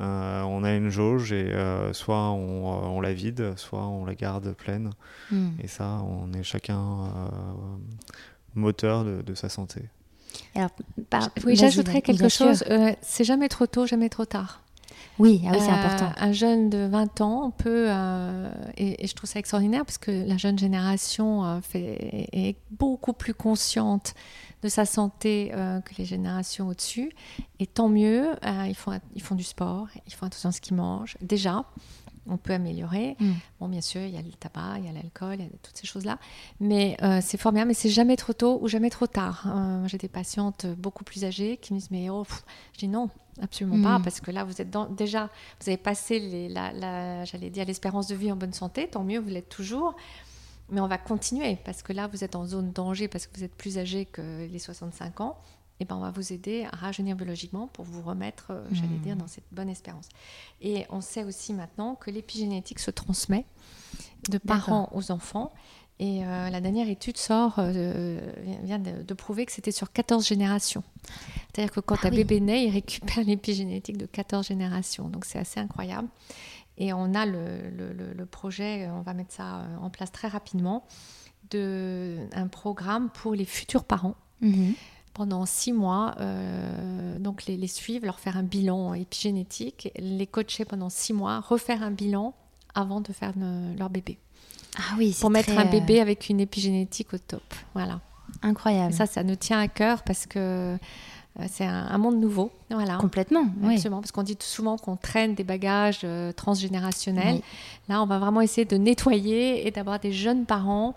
Euh, on a une jauge et euh, soit on, euh, on la vide, soit on la garde pleine. Hmm. Et ça, on est chacun euh, moteur de, de sa santé. Alors, par- Oui, j'ajouterais quelque chose. euh, c'est jamais trop tôt, jamais trop tard. Oui, ah oui, c'est Euh, important. Un jeune de 20 ans peut, euh, et, et je trouve ça extraordinaire parce que la jeune génération euh, fait, est beaucoup plus consciente de sa santé euh, que les générations au-dessus. Et tant mieux, euh, ils, font, ils font du sport, ils font attention à ce qu'ils mangent. Déjà, on peut améliorer. Mm. Bon, bien sûr, il y a le tabac, il y a l'alcool, il y a toutes ces choses-là. Mais euh, c'est fort bien, mais c'est jamais trop tôt ou jamais trop tard. Euh, J'ai des patientes beaucoup plus âgées qui me disent Mais oh, pff. je dis non, absolument pas, Mm. parce que là, vous êtes dans, déjà, vous avez passé, les, la, la- j'allais dire, l'espérance de vie en bonne santé, tant mieux, vous l'êtes toujours. Mais on va continuer, parce que là, vous êtes en zone danger, parce que vous êtes plus âgé que les 65 ans. Et ben, on va vous aider à rajeunir biologiquement pour vous remettre, euh, j'allais Mm. dire, dans cette bonne espérance. Et on sait aussi maintenant que l'épigénétique se transmet de parents aux enfants. Et euh, la dernière étude sort, euh, vient de, de prouver que c'était sur 14 générations. C'est-à-dire que quand Ah un oui. bébé naît, il récupère l'épigénétique de 14 générations. Donc c'est assez incroyable. Et on a le, le- le- le projet, on va mettre ça euh, en place très rapidement, de, un programme pour les futurs parents Mhm. pendant six mois, euh, donc les, les suivre, leur faire un bilan épigénétique, les coacher pendant six mois, refaire un bilan avant de faire ne- leur bébé. Ah oui, c'est Pour mettre très, un euh, bébé avec une épigénétique au top. Voilà. incroyable. Et ça, ça nous tient à cœur parce que euh, c'est un, un monde nouveau. Voilà. Complètement, oui. Absolument, parce qu'on dit souvent qu'on traîne des bagages euh, transgénérationnels. Oui. Là, on va vraiment essayer de nettoyer et d'avoir des jeunes parents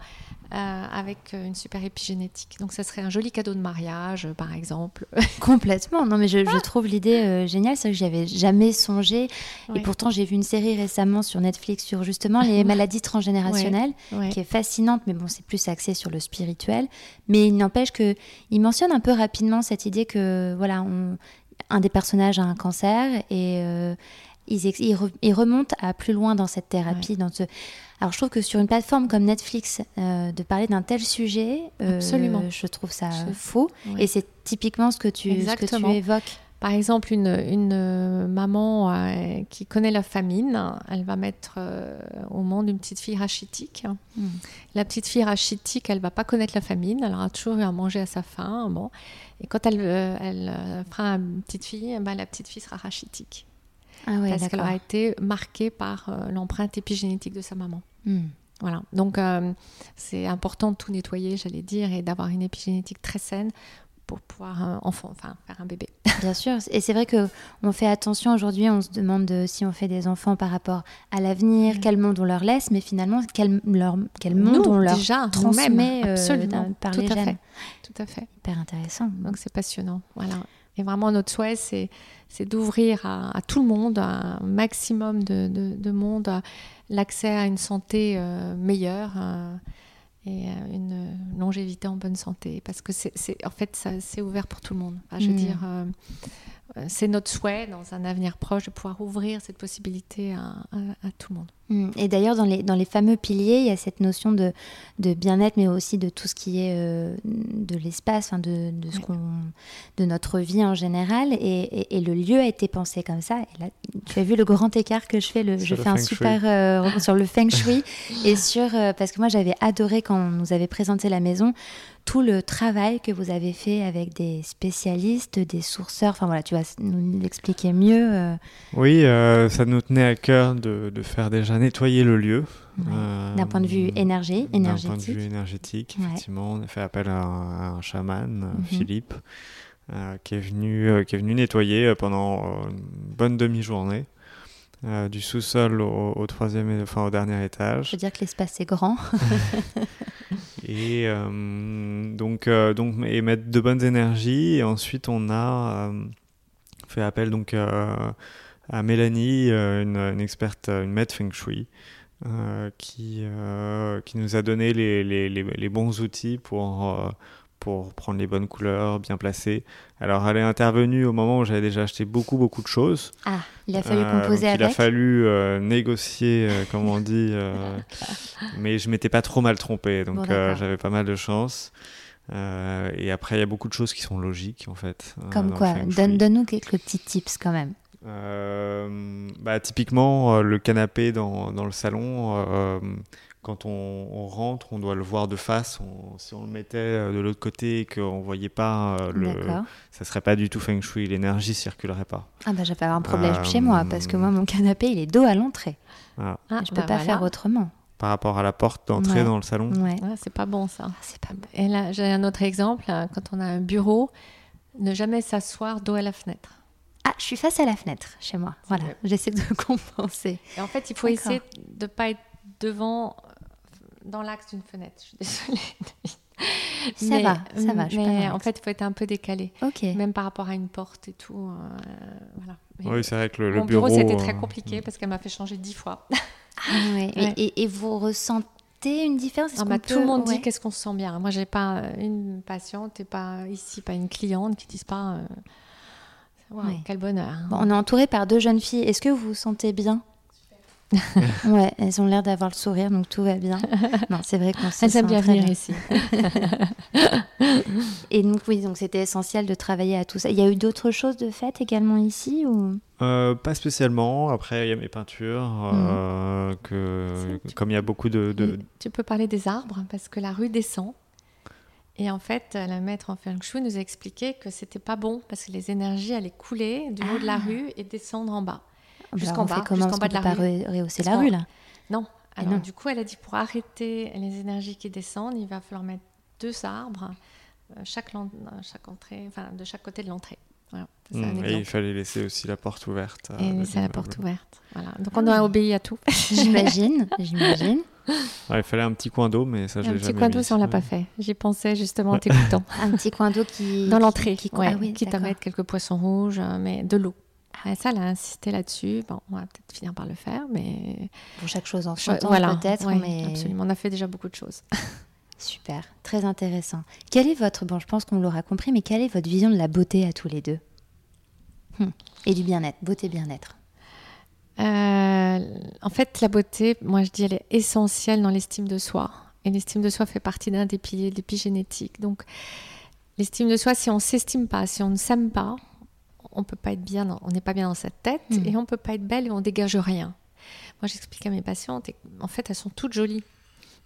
euh, avec une super épigénétique. Donc, ça serait un joli cadeau de mariage, euh, par exemple. Complètement. Non, mais je, je trouve l'idée euh, géniale. C'est vrai que j'y avais jamais songé. Et pourtant, j'ai vu une série récemment sur Netflix sur justement les maladies transgénérationnelles, Ouais. qui est fascinante, mais bon, c'est plus axé sur le spirituel. Mais il n'empêche que il mentionne un peu rapidement cette idée que voilà, on- un des personnages a un cancer et euh, ils, ex- ils re- ils remontent à plus loin dans cette thérapie. Dans ce... Alors, je trouve que sur une plateforme comme Netflix, euh, de parler d'un tel sujet, euh, Absolument. je trouve ça Je- faux. Ouais. Et c'est typiquement ce que tu, ce que tu Exactement. évoques. Par exemple, une, une euh, maman euh, qui connaît la famine, elle va mettre euh, au monde une petite fille rachitique. Mm. La petite fille rachitique, elle va pas connaître la famine, elle aura toujours eu à manger à sa faim. Bon. Et quand elle, euh, elle euh, fera une petite fille, eh ben, la petite fille sera rachitique. Ah ouais, parce qu'elle aura été marquée par euh, l'empreinte épigénétique de sa maman. Mm. Voilà. Donc, euh, c'est important de tout nettoyer, j'allais dire, et d'avoir une épigénétique très saine pour pouvoir euh, enfant, enfin, faire un bébé. Bien sûr, et c'est vrai que on fait attention aujourd'hui, on se demande de- si on fait des enfants par rapport à l'avenir, quel monde on leur laisse, mais finalement quel, leur- quel monde Nous, on leur déjà, transmet euh, absolument, d'un- par tout les à gènes. fait, tout à fait. Hyper intéressant. Donc c'est passionnant. Voilà. Et vraiment, notre souhait, c'est, d'ouvrir à, à tout le monde, à un maximum de, de- de monde, l'accès à une santé euh, meilleure euh, et à une longévité en bonne santé. Parce que c'est, en fait, ça, c'est ouvert pour tout le monde. Enfin, je veux Mm. dire, euh, c'est notre souhait, dans un avenir proche, de pouvoir ouvrir cette possibilité à, à- à tout le monde. Mm. Et d'ailleurs, dans les, dans les fameux piliers, il y a cette notion de, de bien-être, mais aussi de tout ce qui est euh, de l'espace, de, de, ce Ouais. qu'on, de notre vie en général. Et, et- et le lieu a été pensé comme ça. Et là, tu as vu le grand écart que je fais le, Je le fais un feng shui. super euh, sur le feng shui. et sur, euh, parce que moi, j'avais adoré quand on nous avait présenté la maison, tout le travail que vous avez fait avec des spécialistes, des sourceurs. Enfin voilà, tu vas nous l'expliquer mieux. euh, Oui, euh, ça nous tenait à cœur de, de faire déjà nettoyer le lieu. ouais. Euh, D'un point de vue énergie, D'un point de énergétique. vue énergétique, Ouais. effectivement, on a fait appel à un, à un chaman, Mhm. Philippe, qui, est venu, qui est venu nettoyer pendant une bonne demi-journée, euh, du sous-sol au, au troisième, enfin au dernier Je étage. veux dire que l'espace est grand. Et euh, donc, euh, donc et mettre de bonnes énergies. Et ensuite, on a euh, fait appel donc à Mélanie, une, experte, une maître feng shui, qui, qui nous a donné les, les, les, bons outils pour, pour prendre les bonnes couleurs, bien placées. Alors, elle est intervenue au moment où j'avais déjà acheté beaucoup, beaucoup de choses. Ah, il a fallu Euh, composer avec. Il a fallu euh, négocier, euh, comme on dit, mais je m'étais pas trop mal trompé, donc Bon, j'avais pas mal de chance. Euh, et après, il y a beaucoup de choses qui sont logiques en fait. Comme quoi. Donne- Donne-nous quelques petits tips quand même. Euh, bah, typiquement, le canapé dans, dans le salon, quand on, on rentre, on doit le voir de face. On- si on le mettait euh, de l'autre côté et qu'on voyait pas, euh, le, ça serait pas du tout feng shui. L'énergie circulerait pas. Ah bah j'avais un problème Euh, chez moi parce que moi mon canapé il est dos à l'entrée. Voilà. Ah, je peux bah pas voilà. faire autrement. Par rapport à la porte d'entrée Ouais. dans le salon. Ouais. Ah, c'est pas bon ça. Ah, c'est pas bon. Et là, j'ai un autre exemple. hein, Quand on a un bureau, ne jamais s'asseoir dos à la fenêtre. Ah, je suis face à la fenêtre chez moi. Voilà, j'essaie de compenser. Et en fait, il faut essayer de ne pas être devant, euh, dans l'axe d'une fenêtre. Je suis désolée. Ça va, ça va, je suis pas dans Mais en fait, il faut être un peu décalé. Même par rapport à une porte et tout. euh, voilà. Mais Oui, c'est vrai que le, le Mon bureau. bureau, c'était euh, très compliqué parce qu'elle m'a fait changer dix fois. Ah ouais. Et- Ouais. Et, et vous ressentez une différence? Est-ce Ah bah, qu'on tout peut- le monde ouais. dit qu'est-ce qu'on se sent bien. Moi, j'ai pas euh, une patiente et pas ici, pas une cliente qui disent pas. euh, Ouais. quel bonheur. Bon, on est entouré par deux jeunes filles. Est-ce que vous vous sentez bien? Ouais, elles ont l'air d'avoir le sourire, donc tout va bien. Non, c'est vrai qu'on se Elles sent aiment bien venir ici. Et donc oui, donc c'était essentiel de travailler à tout ça. Il y a eu d'autres choses de faites également ici ou? Euh, pas spécialement. Après, il y a mes peintures. Mhm. euh, que, Si, tu- comme il y a beaucoup de. de- Tu peux parler des arbres parce que la rue descend. Et en fait, la maître en feng shui nous a expliqué que c'était pas bon parce que les énergies allaient couler du haut de la Ah. rue et descendre en bas. Jusqu'en bas, comment jusqu'en bas qu'on de la pas re- rehausser la rue là. Non. Alors non. du coup, elle a dit pour arrêter les énergies qui descendent, il va falloir mettre deux arbres euh, chaque, euh, chaque entrée, enfin de chaque côté de l'entrée. Voilà, un. Et il exemple. fallait laisser aussi la porte ouverte. euh, Et laisser la porte ouverte. Voilà. Donc Ah on doit oui. obéir à tout. J'imagine, j'imagine. Ouais, il fallait un petit coin d'eau, mais ça, Un j'ai petit jamais coin d'eau, ça on l'a Ouais. pas fait. J'y pensais justement en t'écoutant. Un petit coin d'eau qui Dans qui- l'entrée, qui, ouais, ah oui, quitte à d'accord. mettre quelques poissons rouges, mais de l'eau. Et ça, elle a insisté là-dessus. Bon, on va peut-être finir par le faire, mais Pour chaque chose en son temps, voilà, peut-être, ouais, mais absolument. On a fait déjà beaucoup de choses. super, très intéressant. Quelle est votre, bon, je pense qu'on l'aura compris, mais quelle est votre vision de la beauté à tous les deux? Hmm. Et du bien-être, beauté bien-être. Euh, en fait, la beauté, moi je dis, elle est essentielle dans l'estime de soi. Et l'estime de soi fait partie d'un des piliers de l'épigénétique. Donc, l'estime de soi, si on ne s'estime pas, si on ne s'aime pas, on peut pas être bien, on n'est pas bien dans sa tête Mm. et on peut pas être belle et on dégage rien. Moi, j'explique à mes patientes, et en fait, elles sont toutes jolies.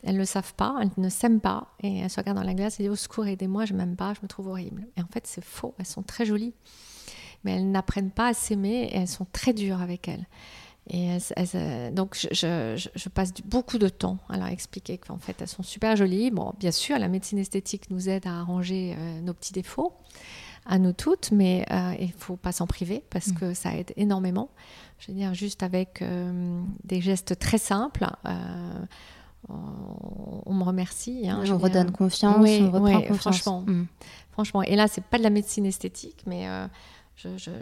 Elles ne le savent pas, elles ne s'aiment pas, et elles se regardent dans la glace et disent au secours, aidez-moi, je m'aime pas, je me trouve horrible. Et en fait, c'est faux. Elles sont très jolies, mais elles n'apprennent pas à s'aimer et elles sont très dures avec elles. Et elles- elles, euh, donc, je, je- je- je passe du- beaucoup de temps à leur expliquer qu'en fait, elles sont super jolies. Bon, bien sûr, la médecine esthétique nous aide à arranger euh, nos petits défauts, à nous toutes, mais euh, il faut pas s'en priver parce Mm. que ça aide énormément. Je veux dire, juste avec euh, des gestes très simples, euh, on, on me remercie. hein, je on dire. redonne confiance, Oui, on reprend oui, confiance. franchement. Mm. Franchement, et là, c'est pas de la médecine esthétique, mais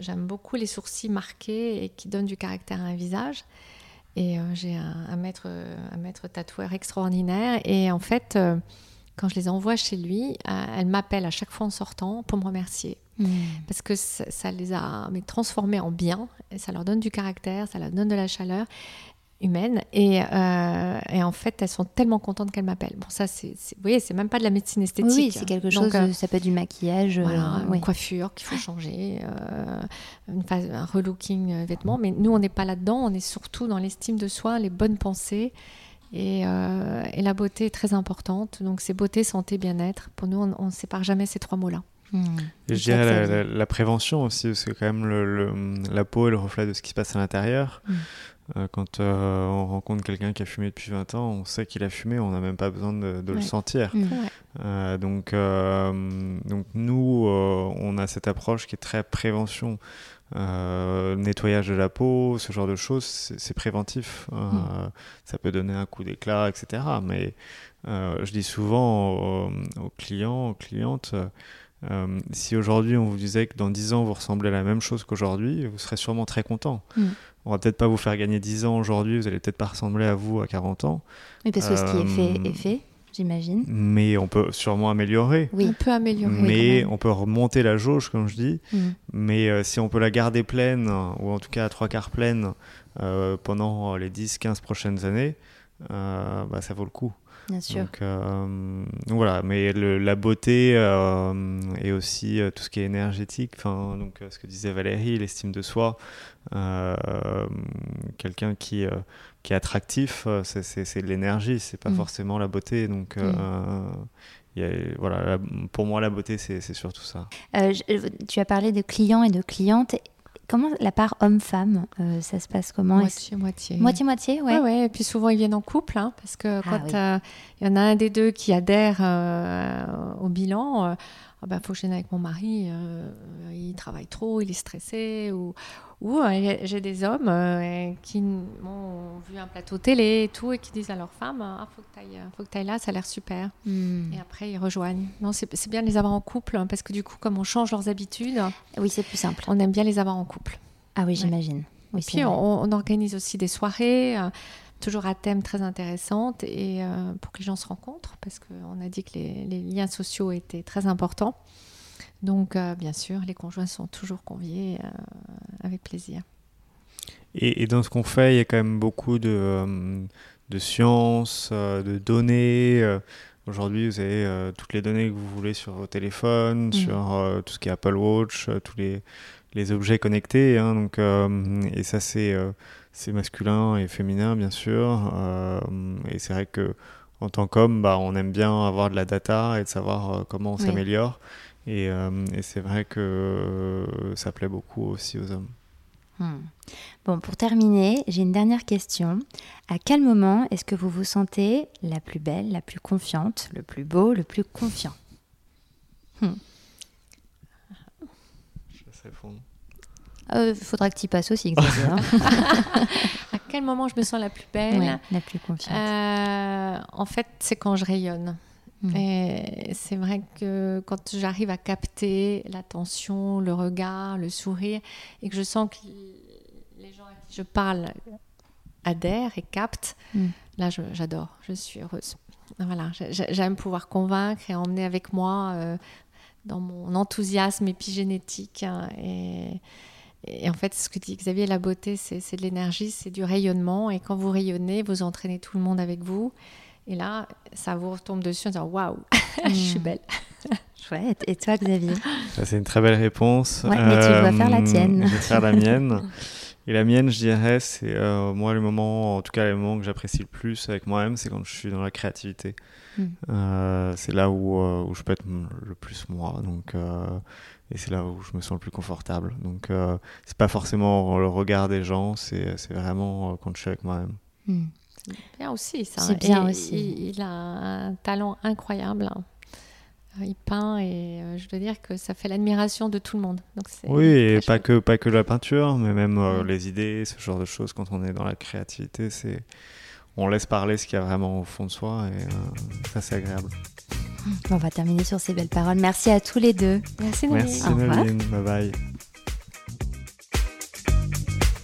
j'aime beaucoup les sourcils marqués et qui donnent du caractère à un visage. Et j'ai un, un maître, un maître tatoueur extraordinaire. Et en fait, quand je les envoie chez lui, euh, elle m'appelle à chaque fois en sortant pour me remercier. Mm. Parce que ça, ça les a mais, transformés en bien, et ça leur donne du caractère, ça leur donne de la chaleur humaine. Et, euh, et en fait, elles sont tellement contentes qu'elles m'appellent. Bon, ça, c'est, vous voyez, c'est même pas de la médecine esthétique. oui, c'est quelque Donc, chose, euh, ça peut être du maquillage. euh, oui. une coiffure qu'il faut changer, une phase, un relooking vêtements. Mais nous, on n'est pas là-dedans. On est surtout dans l'estime de soi, les bonnes pensées. Et, euh, et la beauté est très importante. Donc, c'est beauté, santé, bien-être. Pour nous, on ne sépare jamais ces trois mots-là. Mm. Et je dirais la, dit. la- la prévention aussi, parce que quand même le, le- la peau est le reflet de ce qui se passe à l'intérieur. Mm. Euh, quand euh, on rencontre quelqu'un qui a fumé depuis 20 ans, on sait qu'il a fumé, on n'a même pas besoin de, de le sentir. Mm. Euh, donc, euh, donc nous, euh, on a cette approche qui est très prévention. Euh, nettoyage de la peau, ce genre de choses, c'est préventif. Euh, Mm. Ça peut donner un coup d'éclat, etc. Mais euh, je dis souvent aux, aux clients, aux clientes, euh, si aujourd'hui on vous disait que dans 10 ans vous ressemblez à la même chose qu'aujourd'hui, vous serez sûrement très content. Mm. On va peut-être pas vous faire gagner 10 ans aujourd'hui, vous allez peut-être pas ressembler à vous à 40 ans, Oui, parce que ce qui est fait Euh, est fait, j'imagine. mais on peut sûrement améliorer. Oui. On peut améliorer. mais quand même. on peut remonter la jauge, comme je dis. Mm. Mais euh, si on peut la garder pleine, ou en tout cas à trois quarts pleine, euh, pendant les 10-15 prochaines années, euh, bah, ça vaut le coup. Bien sûr. Donc, euh, voilà, mais le- la beauté euh, et aussi euh, tout ce qui est énergétique, enfin, donc ce que disait Valérie, l'estime de soi, quelqu'un qui, qui est attractif, c'est- de l'énergie, c'est pas Mm. forcément la beauté. Donc il y a- voilà, pour moi, la beauté, c'est c'est surtout ça. Euh, je- tu as parlé de clients et de clientes. Comment la part homme-femme, euh, ça se passe comment? Est-ce- Moitié, moitié. Moitié-moitié, ouais. Ouais, ouais. Et puis souvent, ils viennent en couple, hein, parce que Ah quand oui. euh, il y en a un des deux qui adhère euh, au bilan, il ah ben, faut que je vienne avec mon mari, il travaille trop, il est stressé, ou, ou euh, j'ai des hommes euh, qui ont vu un plateau télé et tout, et qui disent à leur femme, ah, faut que tu faut que ailles là, ça a l'air super. Hmm. Et après, ils rejoignent. Non, c'est bien de les avoir en couple, hein, parce que du coup, comme on change leurs habitudes, Oui, c'est plus simple. on aime bien les avoir en couple. Ah oui, j'imagine. Oui, Et puis on, on organise aussi des soirées, euh, toujours à thème très intéressantes, et euh, pour que les gens se rencontrent, parce qu'on a dit que les, les liens sociaux étaient très importants. Donc, euh, bien sûr, les conjoints sont toujours conviés euh, avec plaisir. Et, et dans ce qu'on fait, il y a quand même beaucoup de, euh, de sciences, euh, de données. Aujourd'hui, vous avez toutes les données que vous voulez sur vos téléphones, sur euh, tout ce qui est Apple Watch, tous les, les objets connectés. hein, donc, et ça, c'est c'est masculin et féminin, bien sûr. et c'est vrai que en tant qu'homme, bah, on aime bien avoir de la data et de savoir comment on Oui. s'améliore. Et, euh, et c'est vrai que euh, ça plaît beaucoup aussi aux hommes. Hmm. Bon, pour terminer, j'ai une dernière question. À quel moment est-ce que vous vous sentez la plus belle, la plus confiante, le plus beau, le plus confiant? Je laisse répondre. Il faudra que tu y passes aussi, Xavier. hein. À quel moment je me sens la plus belle? Ouais, la plus confiante. Euh, En fait, c'est quand je rayonne. Mm. Et c'est vrai que quand j'arrive à capter l'attention, le regard, le sourire, et que je sens que les gens à qui je parle adhèrent et captent, Mm. là j'adore, je suis heureuse. Voilà, j'ai- j'ai- j'aime pouvoir convaincre et emmener avec moi euh, dans mon enthousiasme épigénétique. hein, et, et en fait, ce que dit Xavier, la beauté, c'est de l'énergie, c'est du rayonnement. Et quand vous rayonnez, vous entraînez tout le monde avec vous. Et là, ça vous retombe dessus en disant waouh, je suis Mm. belle. Chouette. Et toi, Xavier? C'est une très belle réponse. Ouais, mais tu dois faire la Euh, tienne. Je vais faire la mienne. Et la mienne, je dirais, c'est euh, moi le moment, en tout cas les moments que j'apprécie le plus avec moi-même, c'est quand je suis dans la créativité. Mm. Euh, c'est là où, euh, où je peux être le plus moi. Donc, euh, et c'est là où je me sens le plus confortable. Donc, euh, c'est pas forcément le regard des gens, c'est vraiment euh, quand je suis avec moi-même. Hmm. Bien aussi, ça. C'est bien Et aussi. Il, il a un talent incroyable. hein. Il peint et euh, je dois dire que ça fait l'admiration de tout le monde. Donc Oui, et pas que, pas que la peinture, mais même euh, les idées, ce genre de choses, quand on est dans la créativité, c'est on laisse parler ce qu'il y a vraiment au fond de soi et euh, ça c'est agréable. On va terminer sur ces belles paroles. Merci à tous les deux. Merci. Merci Au revoir. Bye bye.